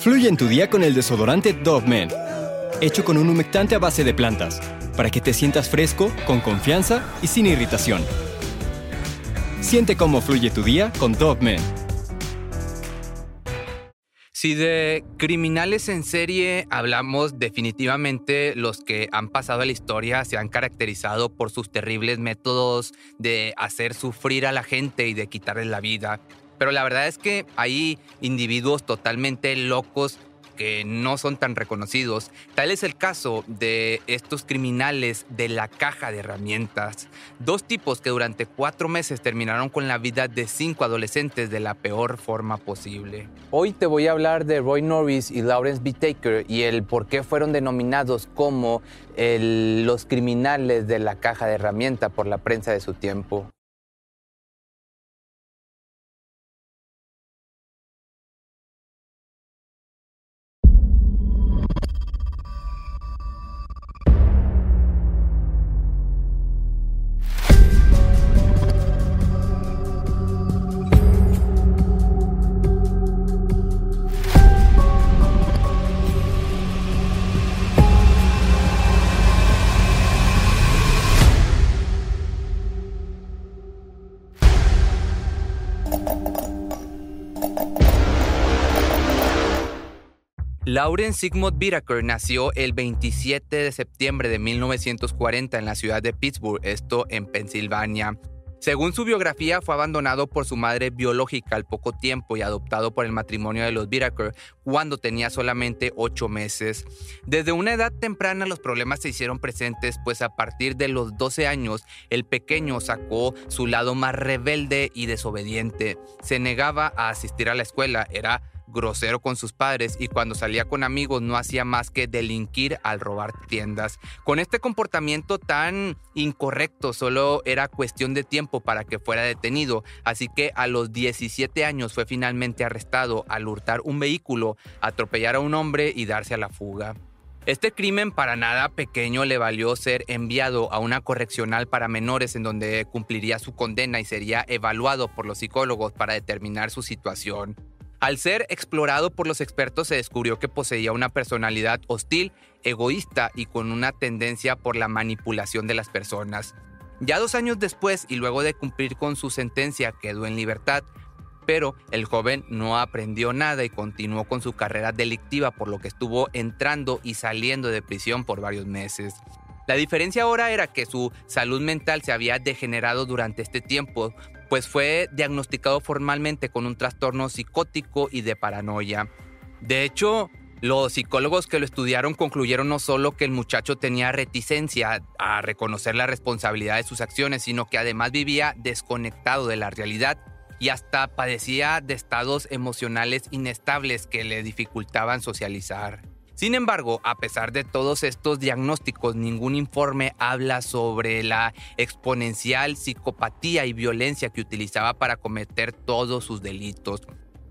Fluye en tu día con el desodorante Dove Men, hecho con un humectante a base de plantas, para que te sientas fresco, con confianza y sin irritación. Siente cómo fluye tu día con Dove Men. Si de criminales en serie hablamos, definitivamente los que han pasado a la historia se han caracterizado por sus terribles métodos de hacer sufrir a la gente y de quitarles la vida. Pero la verdad es que hay individuos totalmente locos que no son tan reconocidos. Tal es el caso de estos criminales de la caja de herramientas. Dos tipos que durante cuatro meses terminaron con la vida de cinco adolescentes de la peor forma posible. Hoy te voy a hablar de Roy Norris y Lawrence B. Taker y el por qué fueron denominados como los criminales de la caja de herramientas por la prensa de su tiempo. Lauren Sigmund Whitaker nació el 27 de septiembre de 1940 en la ciudad de Pittsburgh, esto en Pensilvania. Según su biografía, fue abandonado por su madre biológica al poco tiempo y adoptado por el matrimonio de los Whitaker cuando tenía solamente ocho meses. Desde una edad temprana los problemas se hicieron presentes, pues a partir de los 12 años el pequeño sacó su lado más rebelde y desobediente. Se negaba a asistir a la escuela, era grosero con sus padres y cuando salía con amigos no hacía más que delinquir al robar tiendas. Con este comportamiento tan incorrecto solo era cuestión de tiempo para que fuera detenido, así que a los 17 años fue finalmente arrestado al hurtar un vehículo, atropellar a un hombre y darse a la fuga. Este crimen para nada pequeño le valió ser enviado a una correccional para menores en donde cumpliría su condena y sería evaluado por los psicólogos para determinar su situación. Al ser explorado por los expertos se descubrió que poseía una personalidad hostil, egoísta y con una tendencia por la manipulación de las personas. Ya dos años después y luego de cumplir con su sentencia quedó en libertad, pero el joven no aprendió nada y continuó con su carrera delictiva por lo que estuvo entrando y saliendo de prisión por varios meses. La diferencia ahora era que su salud mental se había degenerado durante este tiempo, pues fue diagnosticado formalmente con un trastorno psicótico y de paranoia. De hecho, los psicólogos que lo estudiaron concluyeron no solo que el muchacho tenía reticencia a reconocer la responsabilidad de sus acciones, sino que además vivía desconectado de la realidad y hasta padecía de estados emocionales inestables que le dificultaban socializar. Sin embargo, a pesar de todos estos diagnósticos, ningún informe habla sobre la exponencial psicopatía y violencia que utilizaba para cometer todos sus delitos.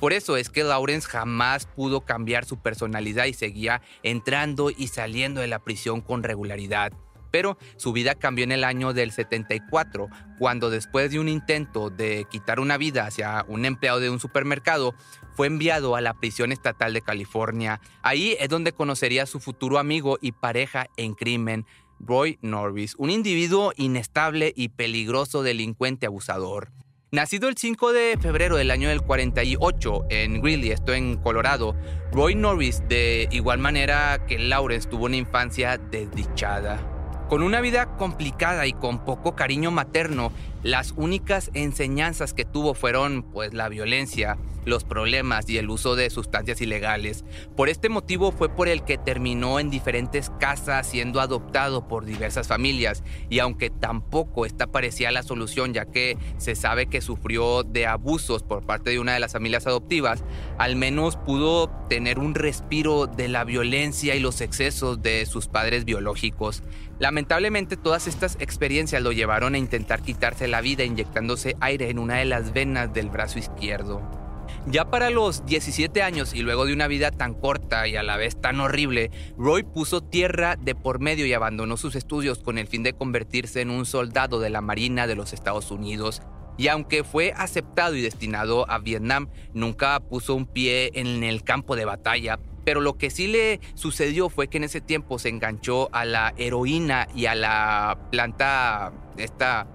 Por eso es que Lawrence jamás pudo cambiar su personalidad y seguía entrando y saliendo de la prisión con regularidad. Pero su vida cambió en el año del 74, cuando después de un intento de quitar una vida hacia un empleado de un supermercado, fue enviado a la prisión estatal de California. Ahí es donde conocería a su futuro amigo y pareja en crimen, Roy Norris, un individuo inestable y peligroso delincuente abusador. Nacido el 5 de febrero del año del 48 en Greeley, esto en Colorado, Roy Norris, de igual manera que Lawrence, tuvo una infancia desdichada. Con una vida complicada y con poco cariño materno, las únicas enseñanzas que tuvo fueron pues la violencia, los problemas y el uso de sustancias ilegales. Por este motivo fue por el que terminó en diferentes casas siendo adoptado por diversas familias y aunque tampoco esta parecía la solución ya que se sabe que sufrió de abusos por parte de una de las familias adoptivas, al menos pudo tener un respiro de la violencia y los excesos de sus padres biológicos. Lamentablemente todas estas experiencias lo llevaron a intentar quitarse la vida inyectándose aire en una de las venas del brazo izquierdo. Ya para los 17 años y luego de una vida tan corta y a la vez tan horrible, Roy puso tierra de por medio y abandonó sus estudios con el fin de convertirse en un soldado de la Marina de los Estados Unidos. y aunque fue aceptado y destinado a Vietnam, nunca puso un pie en el campo de batalla. Pero lo que sí le sucedió fue que en ese tiempo se enganchó a la heroína y a la planta, esta,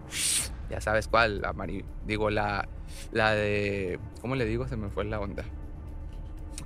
ya sabes cuál, la digo, la, la de, ¿cómo le digo? Se me fue la onda.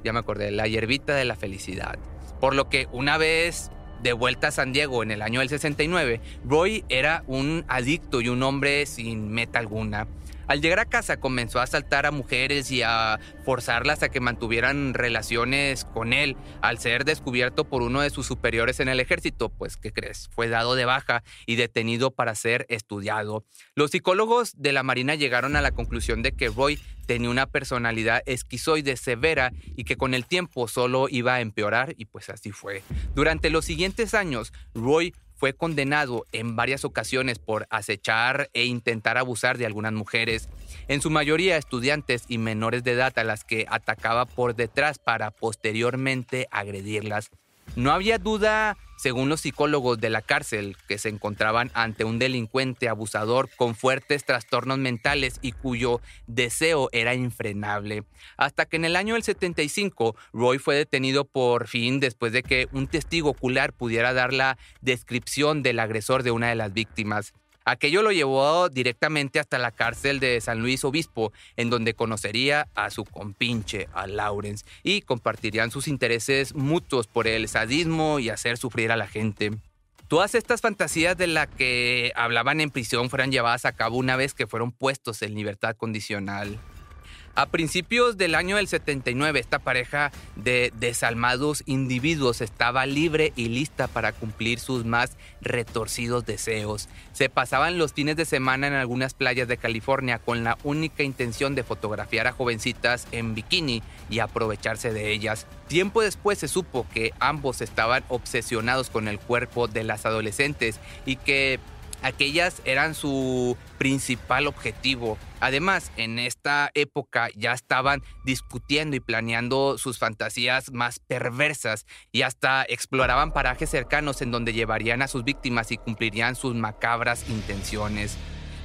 Ya me acordé, la hierbita de la felicidad. Por lo que una vez de vuelta a San Diego en el año del 69, Roy era un adicto y un hombre sin meta alguna. Al llegar a casa comenzó a asaltar a mujeres y a forzarlas a que mantuvieran relaciones con él. Al ser descubierto por uno de sus superiores en el ejército, pues, ¿qué crees? Fue dado de baja y detenido para ser estudiado. Los psicólogos de la Marina llegaron a la conclusión de que Roy tenía una personalidad esquizoide severa y que con el tiempo solo iba a empeorar y pues así fue. Durante los siguientes años, Roy fue condenado en varias ocasiones por acechar e intentar abusar de algunas mujeres, en su mayoría estudiantes y menores de edad a las que atacaba por detrás para posteriormente agredirlas. No había duda, según los psicólogos de la cárcel, que se encontraban ante un delincuente abusador con fuertes trastornos mentales y cuyo deseo era infrenable. Hasta que en el año del 75, Roy fue detenido por fin después de que un testigo ocular pudiera dar la descripción del agresor de una de las víctimas. Aquello lo llevó directamente hasta la cárcel de San Luis Obispo, en donde conocería a su compinche, a Lawrence, y compartirían sus intereses mutuos por el sadismo y hacer sufrir a la gente. Todas estas fantasías de las que hablaban en prisión fueron llevadas a cabo una vez que fueron puestos en libertad condicional. A principios del año del 79, esta pareja de desalmados individuos estaba libre y lista para cumplir sus más retorcidos deseos. Se pasaban los fines de semana en algunas playas de California con la única intención de fotografiar a jovencitas en bikini y aprovecharse de ellas. Tiempo después se supo que ambos estaban obsesionados con el cuerpo de las adolescentes y que aquellas eran su principal objetivo. Además, en esta época ya estaban discutiendo y planeando sus fantasías más perversas y hasta exploraban parajes cercanos en donde llevarían a sus víctimas y cumplirían sus macabras intenciones.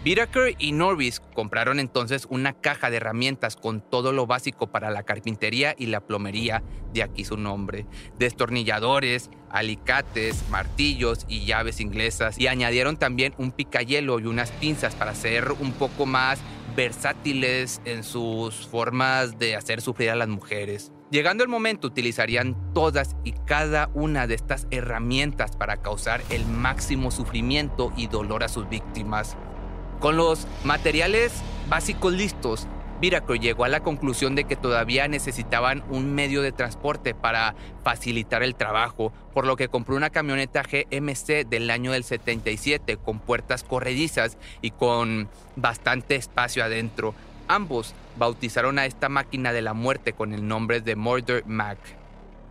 Whitaker y Norris compraron entonces una caja de herramientas con todo lo básico para la carpintería y la plomería, de aquí su nombre, destornilladores, alicates, martillos y llaves inglesas, y añadieron también un picayelo y unas pinzas para ser un poco más versátiles en sus formas de hacer sufrir a las mujeres. Llegando el momento utilizarían todas y cada una de estas herramientas para causar el máximo sufrimiento y dolor a sus víctimas. Con los materiales básicos listos, Viraco llegó a la conclusión de que todavía necesitaban un medio de transporte para facilitar el trabajo, por lo que compró una camioneta GMC del año del 77 con puertas corredizas y con bastante espacio adentro. Ambos bautizaron a esta máquina de la muerte con el nombre de Murder Mac.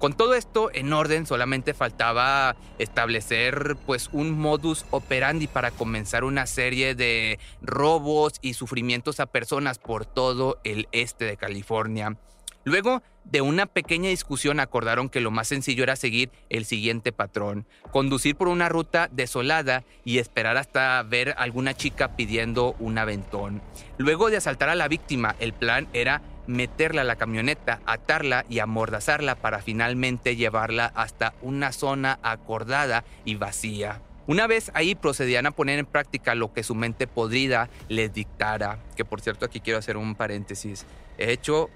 Con todo esto en orden, solamente faltaba establecer pues un modus operandi para comenzar una serie de robos y sufrimientos a personas por todo el este de California. Luego de una pequeña discusión acordaron que lo más sencillo era seguir el siguiente patrón, conducir por una ruta desolada y esperar hasta ver alguna chica pidiendo un aventón. Luego de asaltar a la víctima, el plan era meterla a la camioneta, atarla y amordazarla para finalmente llevarla hasta una zona acordada y vacía. Una vez ahí procedían a poner en práctica lo que su mente podrida les dictara, que por cierto aquí quiero hacer un paréntesis. He hecho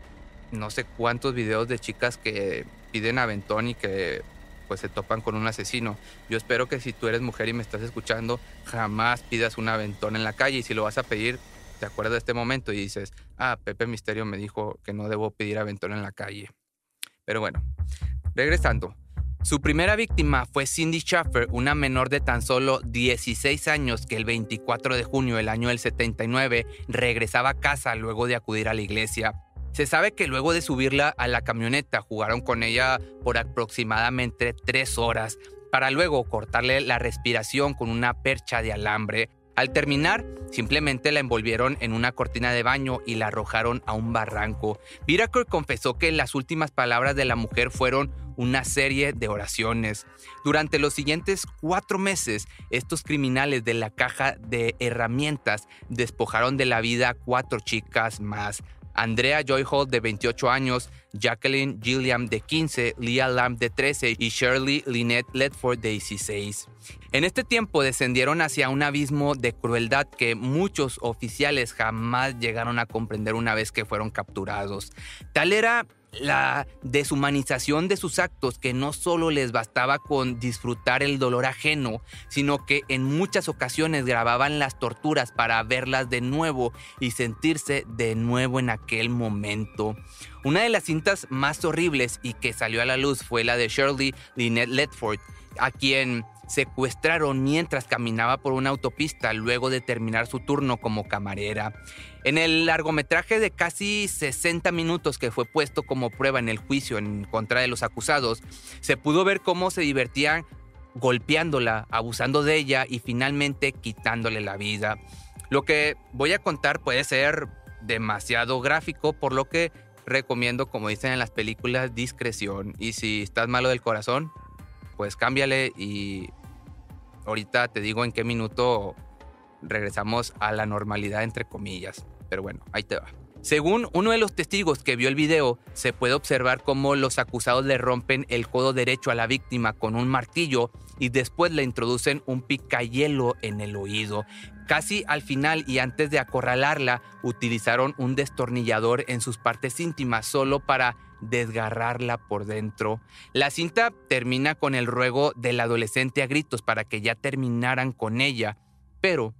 no sé cuántos videos de chicas que piden aventón y que pues se topan con un asesino. Yo espero que si tú eres mujer y me estás escuchando, jamás pidas un aventón en la calle y si lo vas a pedir, te acuerdas de este momento y dices, ah, Pepe Misterio me dijo que no debo pedir aventón en la calle. Pero bueno, regresando. Su primera víctima fue Cindy Schaffer, una menor de tan solo 16 años que el 24 de junio del año del 79 regresaba a casa luego de acudir a la iglesia. Se sabe que luego de subirla a la camioneta jugaron con ella por aproximadamente tres horas para luego cortarle la respiración con una percha de alambre Al terminar, simplemente la envolvieron en una cortina de baño y la arrojaron a un barranco. Whitaker confesó que las últimas palabras de la mujer fueron una serie de oraciones. Durante los siguientes cuatro meses, estos criminales de la caja de herramientas despojaron de la vida a cuatro chicas más. Andrea Joy Hall de 28 años, Jacqueline Gilliam de 15, Leah Lamb de 13 y Shirley Lynette Ledford de 16. En este tiempo descendieron hacia un abismo de crueldad que muchos oficiales jamás llegaron a comprender una vez que fueron capturados. Tal era la deshumanización de sus actos que no solo les bastaba con disfrutar el dolor ajeno, sino que en muchas ocasiones grababan las torturas para verlas de nuevo y sentirse de nuevo en aquel momento. Una de las cintas más horribles y que salió a la luz fue la de Shirley Lynette Ledford, a quien secuestraron mientras caminaba por una autopista luego de terminar su turno como camarera. En el largometraje de casi 60 minutos que fue puesto como prueba en el juicio en contra de los acusados, se pudo ver cómo se divertían golpeándola, abusando de ella y finalmente quitándole la vida. Lo que voy a contar puede ser demasiado gráfico, por lo que recomiendo, como dicen en las películas, discreción. Y si estás malo del corazón, pues cámbiale y ahorita te digo en qué minuto regresamos a la normalidad entre comillas. Pero bueno, ahí te va. Según uno de los testigos que vio el video, se puede observar cómo los acusados le rompen el codo derecho a la víctima con un martillo y después le introducen un picayelo en el oído. Casi al final y antes de acorralarla, utilizaron un destornillador en sus partes íntimas solo para desgarrarla por dentro. La cinta termina con el ruego del adolescente a gritos para que ya terminaran con ella, pero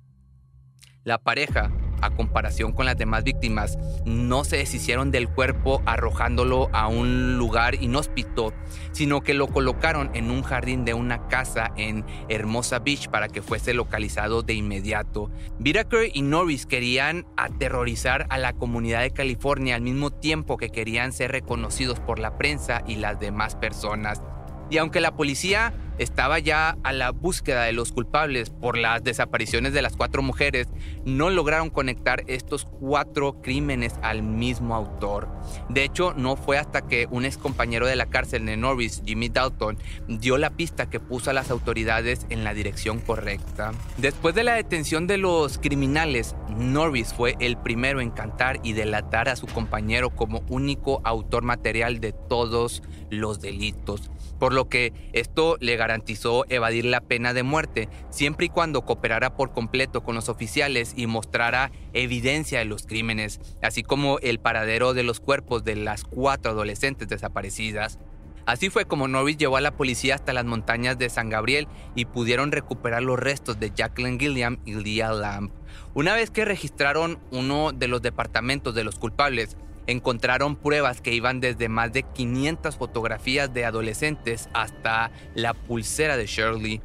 la pareja a comparación con las demás víctimas, no se deshicieron del cuerpo arrojándolo a un lugar inhóspito, sino que lo colocaron en un jardín de una casa en Hermosa Beach para que fuese localizado de inmediato. Whitaker y Norris querían aterrorizar a la comunidad de California al mismo tiempo que querían ser reconocidos por la prensa y las demás personas. Y aunque la policía estaba ya a la búsqueda de los culpables por las desapariciones de las cuatro mujeres, no lograron conectar estos cuatro crímenes al mismo autor. De hecho, no fue hasta que un ex compañero de la cárcel de Norris, Jimmy Dalton, dio la pista que puso a las autoridades en la dirección correcta. Después de la detención de los criminales, Norris fue el primero en cantar y delatar a su compañero como único autor material de todos los delitos, por lo que esto le garantizó evadir la pena de muerte, siempre y cuando cooperara por completo con los oficiales y mostrara evidencia de los crímenes, así como el paradero de los cuerpos de las cuatro adolescentes desaparecidas. Así fue como Norris llevó a la policía hasta las montañas de San Gabriel y pudieron recuperar los restos de Jacqueline Gilliam y Leah Lamb. Una vez que registraron uno de los departamentos de los culpables, encontraron pruebas que iban desde más de 500 fotografías de adolescentes hasta la pulsera de Shirley.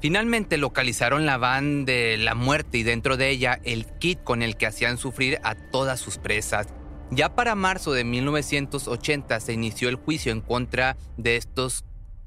Finalmente localizaron la van de la muerte y dentro de ella el kit con el que hacían sufrir a todas sus presas. Ya para marzo de 1980 se inició el juicio en contra de estos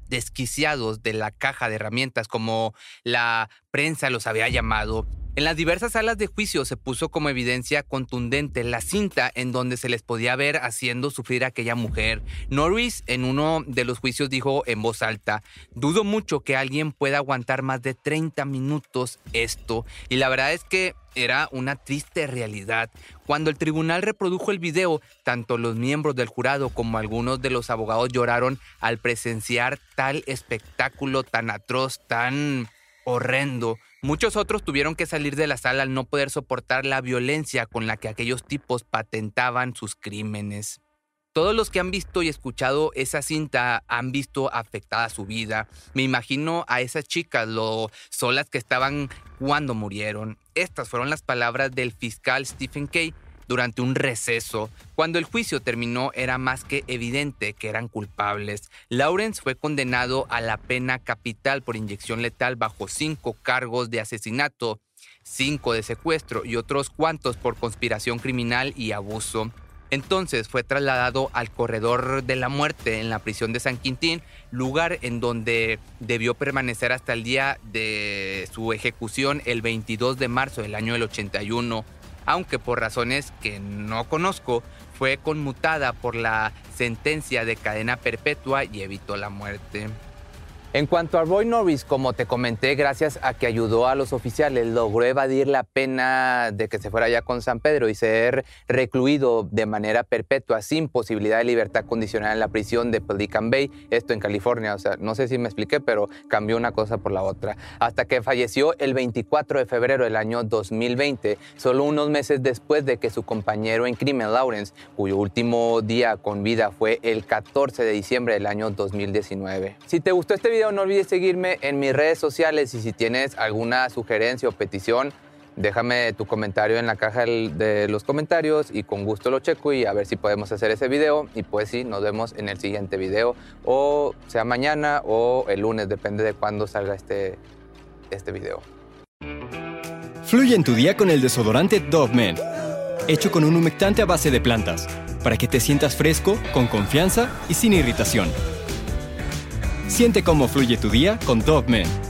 desquiciados de la caja de herramientas, como la prensa los había llamado, en las diversas salas de juicio se puso como evidencia contundente la cinta en donde se les podía ver haciendo sufrir a aquella mujer. Norris en uno de los juicios dijo en voz alta, dudo mucho que alguien pueda aguantar más de 30 minutos esto. Y la verdad es que era una triste realidad. Cuando el tribunal reprodujo el video, tanto los miembros del jurado como algunos de los abogados lloraron al presenciar tal espectáculo tan atroz, tan horrendo. Muchos otros tuvieron que salir de la sala al no poder soportar la violencia con la que aquellos tipos patentaban sus crímenes. Todos los que han visto y escuchado esa cinta han visto afectada su vida. Me imagino a esas chicas, lo solas que estaban cuando murieron. Estas fueron las palabras del fiscal Stephen Kay durante un receso. Cuando el juicio terminó era más que evidente que eran culpables. Lawrence fue condenado a la pena capital por inyección letal bajo cinco cargos de asesinato, cinco de secuestro y otros cuantos por conspiración criminal y abuso. Entonces fue trasladado al corredor de la muerte en la prisión de San Quintín, lugar en donde debió permanecer hasta el día de su ejecución el 22 de marzo del año del 81, aunque por razones que no conozco fue conmutada por la sentencia de cadena perpetua y evitó la muerte. En cuanto a Roy Norris, como te comenté, gracias a que ayudó a los oficiales, logró evadir la pena de que se fuera ya con San Pedro y ser recluido de manera perpetua sin posibilidad de libertad condicional en la prisión de Pelican Bay, esto en California. O sea, no sé si me expliqué, pero cambió una cosa por la otra. Hasta que falleció el 24 de febrero del año 2020, solo unos meses después de que su compañero en crimen, Lawrence, cuyo último día con vida fue el 14 de diciembre del año 2019. Si te gustó este video, no olvides seguirme en mis redes sociales y si tienes alguna sugerencia o petición, déjame tu comentario en la caja de los comentarios y con gusto lo checo y a ver si podemos hacer ese video. Y pues sí, nos vemos en el siguiente video o sea mañana o el lunes, depende de cuándo salga este, este video. Fluye en tu día con el desodorante Dove Men, hecho con un humectante a base de plantas, para que te sientas fresco, con confianza y sin irritación. Siente cómo fluye tu día con Dogman.